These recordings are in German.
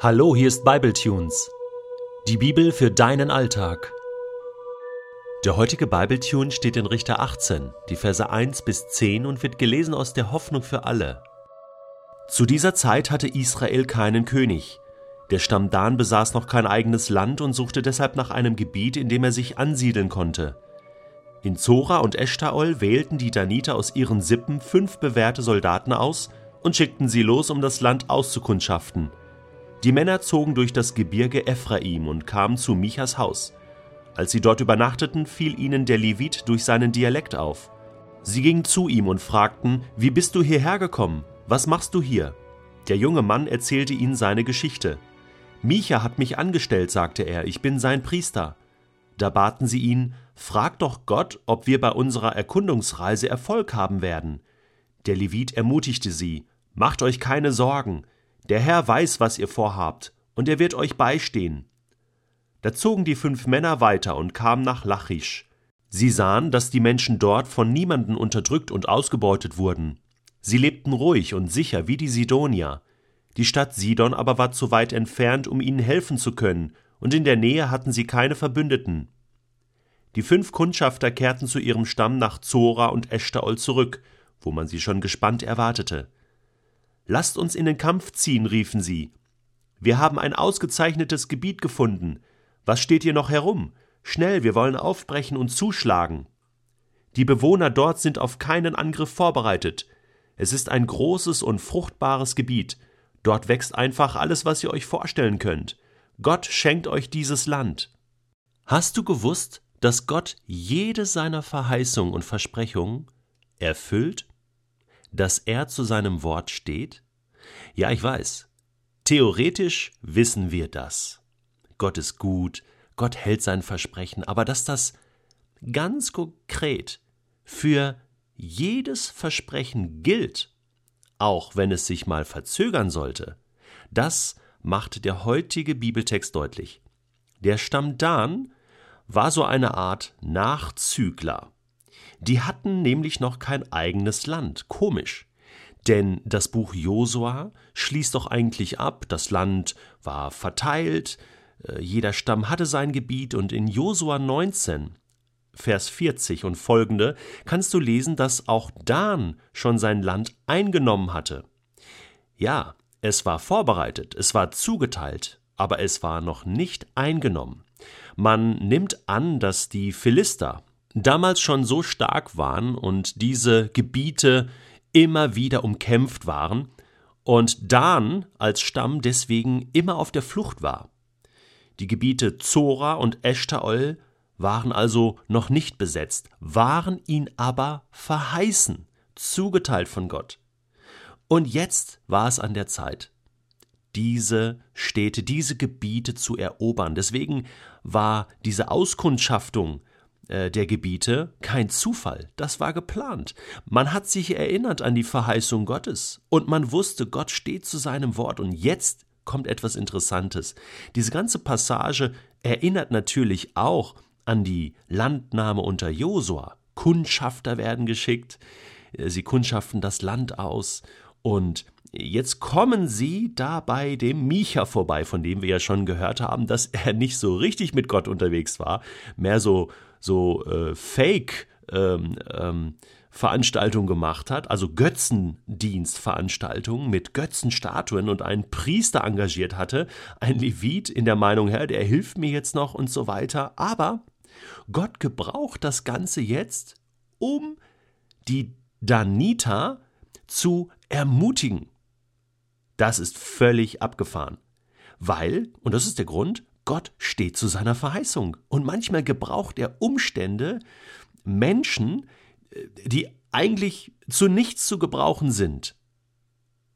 Hallo, hier ist Bibletunes. Die Bibel für deinen Alltag. Der heutige Bibletune steht in Richter 18, die Verse 1 bis 10 und wird gelesen aus der Hoffnung für alle. Zu dieser Zeit hatte Israel keinen König. Der Stamm Dan besaß noch kein eigenes Land und suchte deshalb nach einem Gebiet, in dem er sich ansiedeln konnte. In Zora und Eshtaol wählten die Daniter aus ihren Sippen fünf bewährte Soldaten aus und schickten sie los, um das Land auszukundschaften – die Männer zogen durch das Gebirge Ephraim und kamen zu Michas Haus. Als sie dort übernachteten, fiel ihnen der Levit durch seinen Dialekt auf. Sie gingen zu ihm und fragten, Wie bist du hierher gekommen? Was machst du hier? Der junge Mann erzählte ihnen seine Geschichte. Micha hat mich angestellt, sagte er, ich bin sein Priester. Da baten sie ihn, Frag doch Gott, ob wir bei unserer Erkundungsreise Erfolg haben werden. Der Levit ermutigte sie, Macht euch keine Sorgen, der Herr weiß, was ihr vorhabt, und er wird euch beistehen. Da zogen die fünf Männer weiter und kamen nach Lachisch. Sie sahen, dass die Menschen dort von niemanden unterdrückt und ausgebeutet wurden. Sie lebten ruhig und sicher wie die Sidonier. Die Stadt Sidon aber war zu weit entfernt, um ihnen helfen zu können, und in der Nähe hatten sie keine Verbündeten. Die fünf Kundschafter kehrten zu ihrem Stamm nach Zora und Eshtaol zurück, wo man sie schon gespannt erwartete. Lasst uns in den Kampf ziehen, riefen sie. Wir haben ein ausgezeichnetes Gebiet gefunden. Was steht hier noch herum? Schnell, wir wollen aufbrechen und zuschlagen. Die Bewohner dort sind auf keinen Angriff vorbereitet. Es ist ein großes und fruchtbares Gebiet. Dort wächst einfach alles, was ihr euch vorstellen könnt. Gott schenkt euch dieses Land. Hast du gewusst, dass Gott jede seiner Verheißungen und Versprechungen erfüllt? Dass er zu seinem Wort steht? Ja, ich weiß. Theoretisch wissen wir das. Gott ist gut, Gott hält sein Versprechen, aber dass das ganz konkret für jedes Versprechen gilt, auch wenn es sich mal verzögern sollte, das macht der heutige Bibeltext deutlich. Der Stamm Dan war so eine Art Nachzügler. Die hatten nämlich noch kein eigenes Land. Komisch. Denn das Buch Josua schließt doch eigentlich ab, das Land war verteilt, äh, jeder Stamm hatte sein Gebiet und in Josua 19, Vers 40 und folgende kannst du lesen, dass auch Dan schon sein Land eingenommen hatte. Ja, es war vorbereitet, es war zugeteilt, aber es war noch nicht eingenommen. Man nimmt an, dass die Philister, damals schon so stark waren und diese Gebiete immer wieder umkämpft waren und Dan als Stamm deswegen immer auf der Flucht war. Die Gebiete Zora und Eshtaol waren also noch nicht besetzt, waren ihn aber verheißen, zugeteilt von Gott. Und jetzt war es an der Zeit, diese Städte, diese Gebiete zu erobern. Deswegen war diese Auskundschaftung äh, der Gebiete kein Zufall, das war geplant. Man hat sich erinnert an die Verheißung Gottes und man wusste, Gott steht zu seinem Wort und jetzt kommt etwas Interessantes. Diese ganze Passage erinnert natürlich auch an die Landnahme unter Josua. Kundschafter werden geschickt, äh, sie kundschaften das Land aus und Jetzt kommen sie da bei dem Micha vorbei, von dem wir ja schon gehört haben, dass er nicht so richtig mit Gott unterwegs war, mehr so so äh, Fake ähm, ähm, gemacht hat, also Götzendienstveranstaltungen mit Götzenstatuen und einen Priester engagiert hatte, ein Levit in der Meinung, Herr, der hilft mir jetzt noch und so weiter. Aber Gott gebraucht das Ganze jetzt, um die Danita zu ermutigen. Das ist völlig abgefahren. Weil, und das ist der Grund, Gott steht zu seiner Verheißung. Und manchmal gebraucht er Umstände, Menschen, äh, die eigentlich zu nichts zu gebrauchen sind,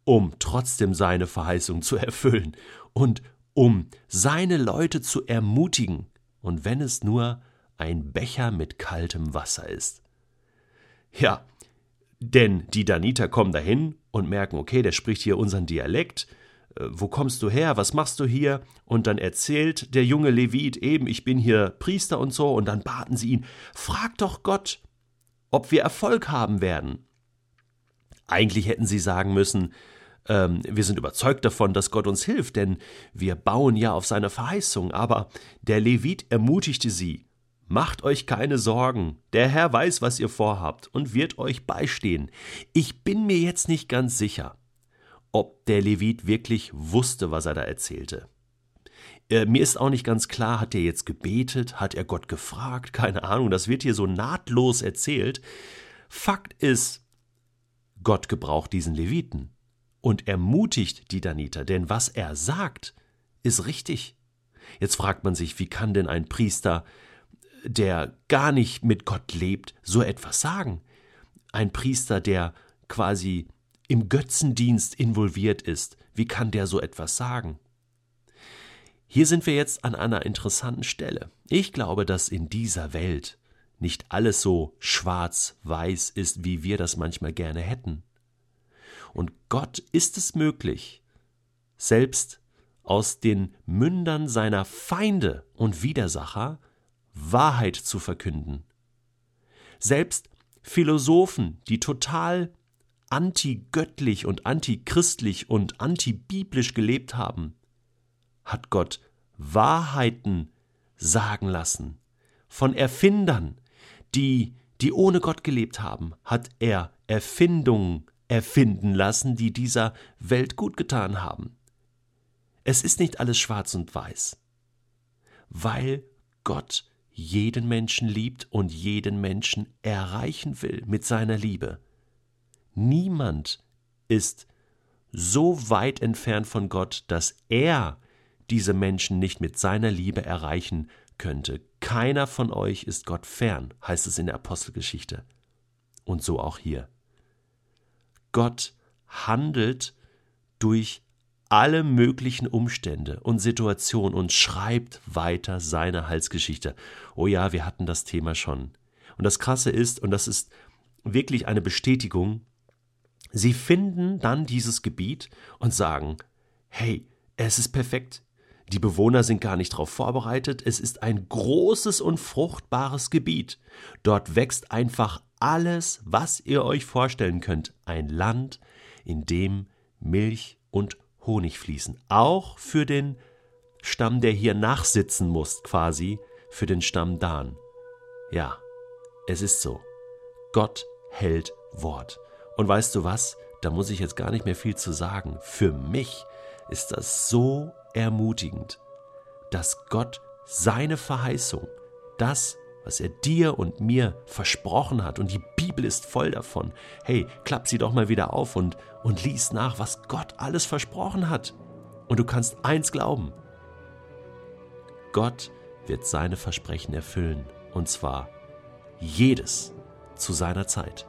um trotzdem seine Verheißung zu erfüllen und um seine Leute zu ermutigen, und wenn es nur ein Becher mit kaltem Wasser ist. Ja, denn die Daniter kommen dahin und merken, okay, der spricht hier unseren Dialekt, äh, wo kommst du her, was machst du hier? Und dann erzählt der junge Levit eben, ich bin hier Priester und so, und dann baten sie ihn, frag doch Gott, ob wir Erfolg haben werden. Eigentlich hätten sie sagen müssen, ähm, wir sind überzeugt davon, dass Gott uns hilft, denn wir bauen ja auf seine Verheißung. Aber der Levit ermutigte sie, Macht euch keine Sorgen, der Herr weiß, was ihr vorhabt und wird euch beistehen. Ich bin mir jetzt nicht ganz sicher, ob der Levit wirklich wusste, was er da erzählte. Äh, mir ist auch nicht ganz klar, hat er jetzt gebetet, hat er Gott gefragt, keine Ahnung, das wird hier so nahtlos erzählt. Fakt ist, Gott gebraucht diesen Leviten und ermutigt die Daniter, denn was er sagt, ist richtig. Jetzt fragt man sich, wie kann denn ein Priester, der gar nicht mit Gott lebt, so etwas sagen? Ein Priester, der quasi im Götzendienst involviert ist, wie kann der so etwas sagen? Hier sind wir jetzt an einer interessanten Stelle. Ich glaube, dass in dieser Welt nicht alles so schwarz-weiß ist, wie wir das manchmal gerne hätten. Und Gott ist es möglich, selbst aus den Mündern seiner Feinde und Widersacher Wahrheit zu verkünden. Selbst Philosophen, die total antigöttlich und antichristlich und antibiblisch gelebt haben, hat Gott Wahrheiten sagen lassen. Von Erfindern, die, die ohne Gott gelebt haben, hat er Erfindungen erfinden lassen, die dieser Welt gut getan haben. Es ist nicht alles schwarz und weiß, weil Gott jeden Menschen liebt und jeden Menschen erreichen will mit seiner Liebe. Niemand ist so weit entfernt von Gott, dass er diese Menschen nicht mit seiner Liebe erreichen könnte. Keiner von euch ist Gott fern, heißt es in der Apostelgeschichte. Und so auch hier. Gott handelt durch alle möglichen Umstände und Situationen und schreibt weiter seine Halsgeschichte. Oh ja, wir hatten das Thema schon. Und das Krasse ist, und das ist wirklich eine Bestätigung, sie finden dann dieses Gebiet und sagen, hey, es ist perfekt. Die Bewohner sind gar nicht darauf vorbereitet. Es ist ein großes und fruchtbares Gebiet. Dort wächst einfach alles, was ihr euch vorstellen könnt. Ein Land, in dem Milch und Honig fließen. Auch für den Stamm, der hier nachsitzen muss, quasi, für den Stamm Dan. Ja, es ist so. Gott hält Wort. Und weißt du was? Da muss ich jetzt gar nicht mehr viel zu sagen. Für mich ist das so ermutigend, dass Gott seine Verheißung, das, was er dir und mir versprochen hat, und die Bibel ist voll davon. Hey, klapp sie doch mal wieder auf und, und lies nach, was Gott alles versprochen hat. Und du kannst eins glauben. Gott wird seine Versprechen erfüllen, und zwar jedes zu seiner Zeit.